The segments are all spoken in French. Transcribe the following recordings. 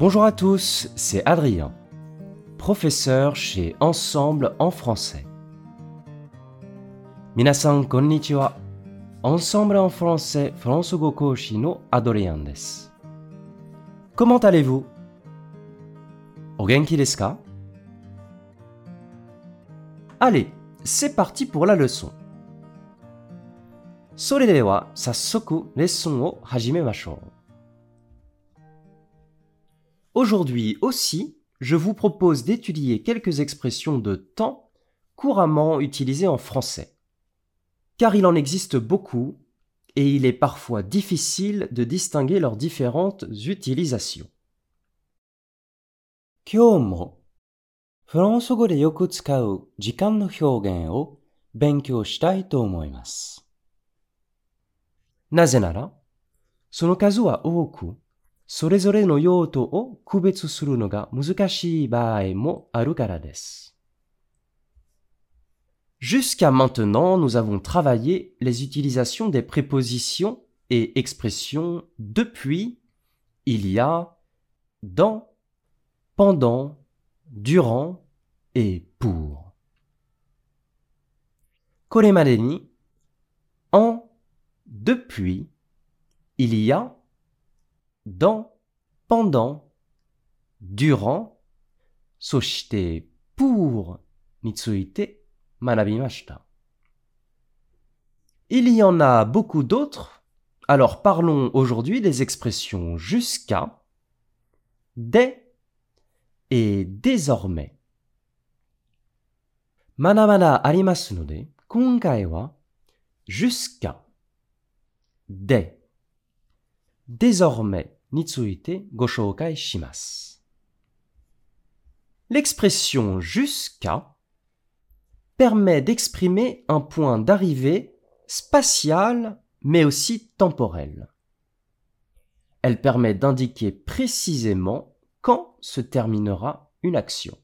Bonjour à tous, c'est Adrien, professeur chez Ensemble en français. Minasan konnichiwa. Ensemble en français, France go koshi no Adrien desu. Comment allez-vous O genki desu ka Allez, c'est parti pour la leçon. それでは早速レッスンを始めましょう。 Aujourd'hui aussi, je vous propose d'étudier quelques expressions de temps couramment utilisées en français. Car il en existe beaucoup et il est parfois difficile de distinguer leurs différentes utilisations. 今日もフランス語でよく使う時間の表現を勉強したいと思います。なぜなら、その数は多く、 それぞれの用途を区別するのが難しい場合もあるからです。Jusqu'à maintenant, nous avons travaillé les utilisations des prépositions et expressions depuis, il y a, dans, pendant, durant et pour. これまでに en, depuis, il y a, dans, pendant, durant, soshite pour nitsuite manabimashita. Il y en a beaucoup d'autres, alors parlons aujourd'hui des expressions jusqu'à, dès et désormais. Manamana arimasu node, wa jusqu'à, dès désormais nitsuite goshoukai shimasu. L'expression jusqu'à permet d'exprimer un point d'arrivée spatial mais aussi temporel. Elle permet d'indiquer précisément quand se terminera une action.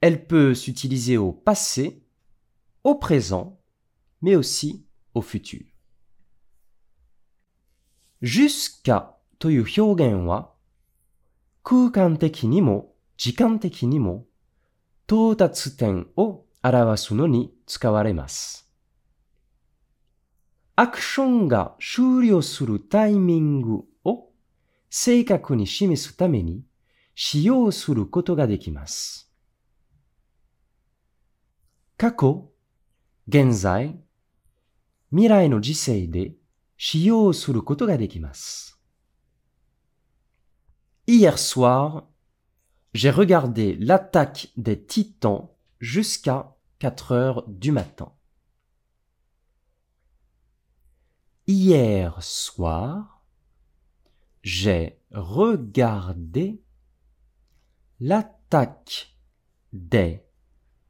Elle peut s'utiliser au passé, au présent, mais aussi au futur. Jusqu'à という表現は空間的にも時間的にも到達点を表すのに使われます。アクションが終了するタイミングを正確に示すために使用することができます。過去、現在、未来の時世で 使用することができます。Hier soir, j'ai regardé l'attaque des titans jusqu'à 4 heures du matin. Hier soir, j'ai regardé l'attaque des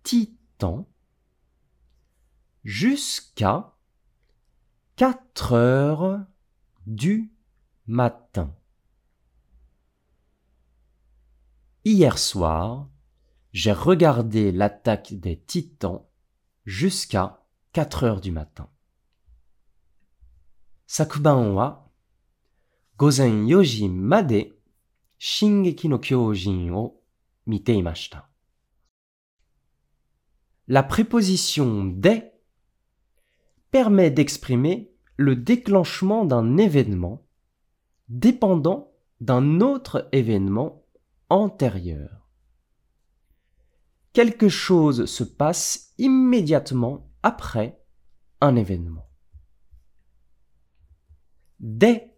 titans jusqu'à 4 heures du matin. Hier soir, j'ai regardé l'attaque des titans jusqu'à 4 heures du matin. Sakuban wa gozen yoji made Shingeki no Kyojin o mite imashita. La préposition des permet d'exprimer le déclenchement d'un événement dépendant d'un autre événement antérieur. Quelque chose se passe immédiatement après un événement. で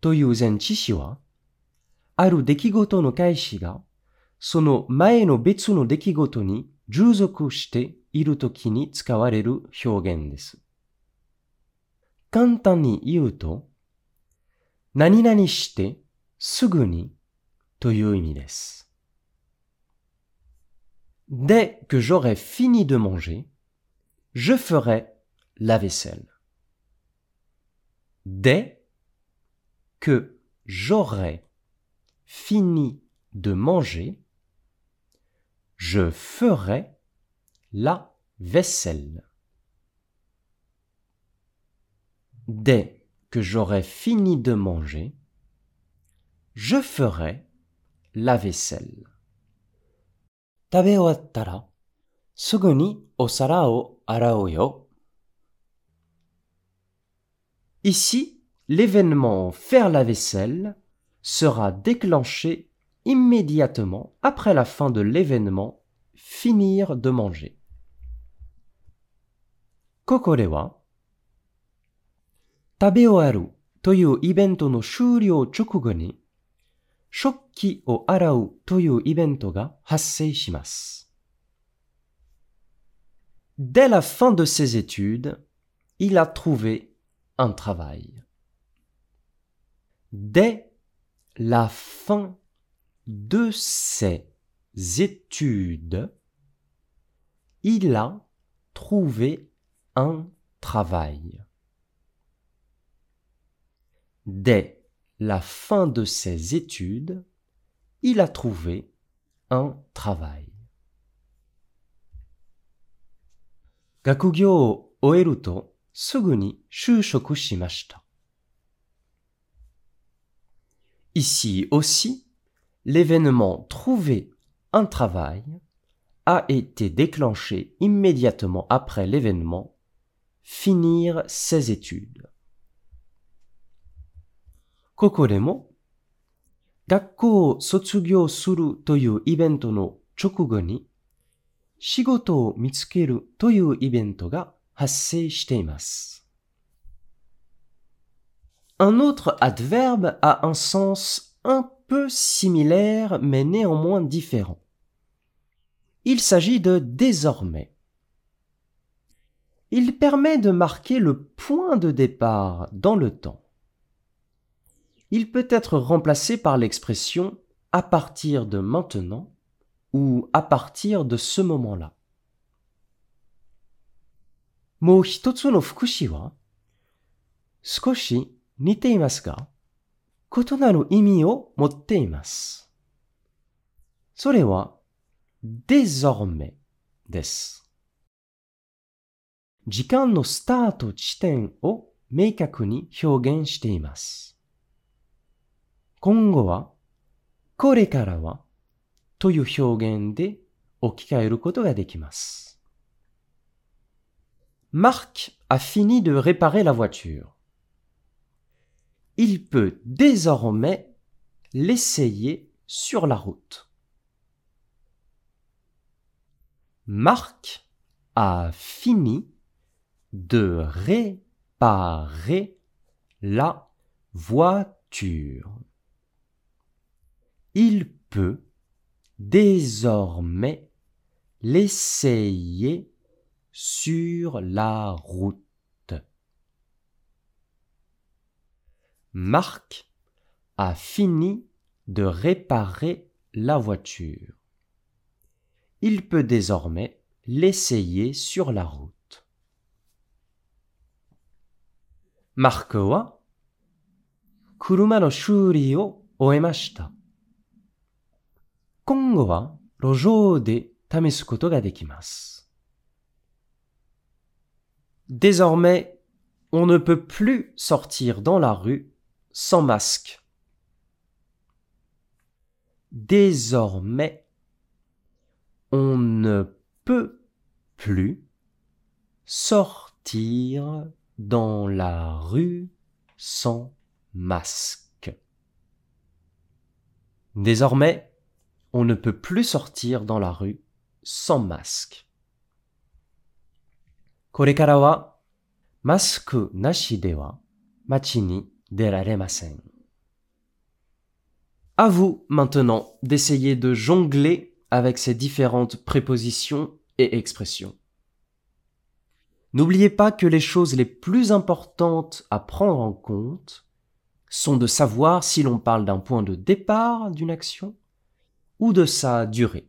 という前置詞は、ある出来事の開始が、その前の別の出来事に従属しているときに使われる表現です。 簡単に言うと、何々してすぐにという意味です。Dès que j'aurai fini de manger, je ferai la vaisselle. Dès que j'aurai fini de manger, je ferai la vaisselle. Dès que j'aurai fini de manger, Je ferai la vaisselle. 食べ終わったら、すぐにお皿を洗うよ。Ici, l'événement faire la vaisselle sera déclenché immédiatement après la fin de l'événement finir de manger. ここでは、 食べ終わるというイベントの終了直後に、食器を洗うというイベントが発生します。Dès la fin de ses études, il a trouvé un travail. Dès la fin de ses études, il a trouvé un travail. Dès la fin de ses études, il a trouvé un travail. Ici aussi, l'événement trouver un travail a été déclenché immédiatement après l'événement finir ses études. ここでも、学校を卒業するというイベントの直後に、仕事を見つけるというイベントが発生しています。Un autre adverbe a un sens un peu similaire mais néanmoins différent. Il s'agit de désormais. Il permet de marquer le point de départ dans le temps il peut être remplacé par l'expression à partir de maintenant ou à partir de ce moment-là. Mo hitotsu no fukushi wa sukoshi nite imasu ga kotona no imi o motte désormais desu. Jikan no start chiten o meikaku hyogen Chiteimas. 今後は、これからは、という表現で置き換えることができます。Marc a fini de réparer la voiture. Il peut désormais l'essayer sur la route. Marc a fini de réparer la voiture il peut désormais l'essayer sur la route. Marc a fini de réparer la voiture. Il peut désormais l'essayer sur la route. Marc wa? Kuruma no shuri o oemashita. 今後は路上で試すことができます。Désormais, on ne peut plus sortir dans la rue sans masque. Désormais, on ne peut plus sortir dans la rue sans masque. Désormais, on ne peut plus sortir dans la rue sans masque. これからはマスクなしでは街に出られません。À vous maintenant d'essayer de jongler avec ces différentes prépositions et expressions. N'oubliez pas que les choses les plus importantes à prendre en compte sont de savoir si l'on parle d'un point de départ d'une action ou de sa durée.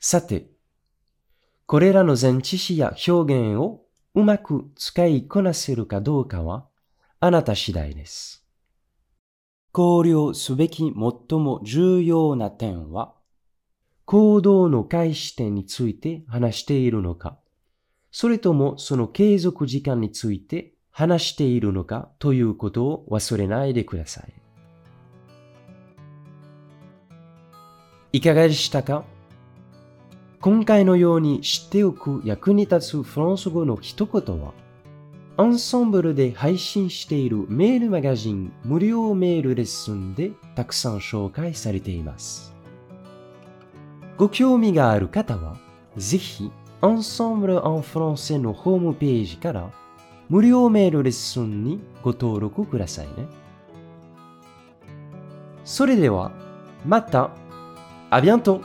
さて、これらの前置詞や表現をうまく使いこなせるかどうかはあなた次第です。考慮すべき最も重要な点は、行動の開始点について話しているのか、それともその継続時間について話しているのかということを忘れないでください。いかがでしたか？今回のように知っておく役に立つフランス語の一言は、アンサンブルで配信しているメールマガジン無料メールレッスンでたくさん紹介されています。ご興味がある方は、ぜひ、アンサンブル・アン・フランセのホームページから無料メールレッスンにご登録くださいね。それでは、また、à bientôt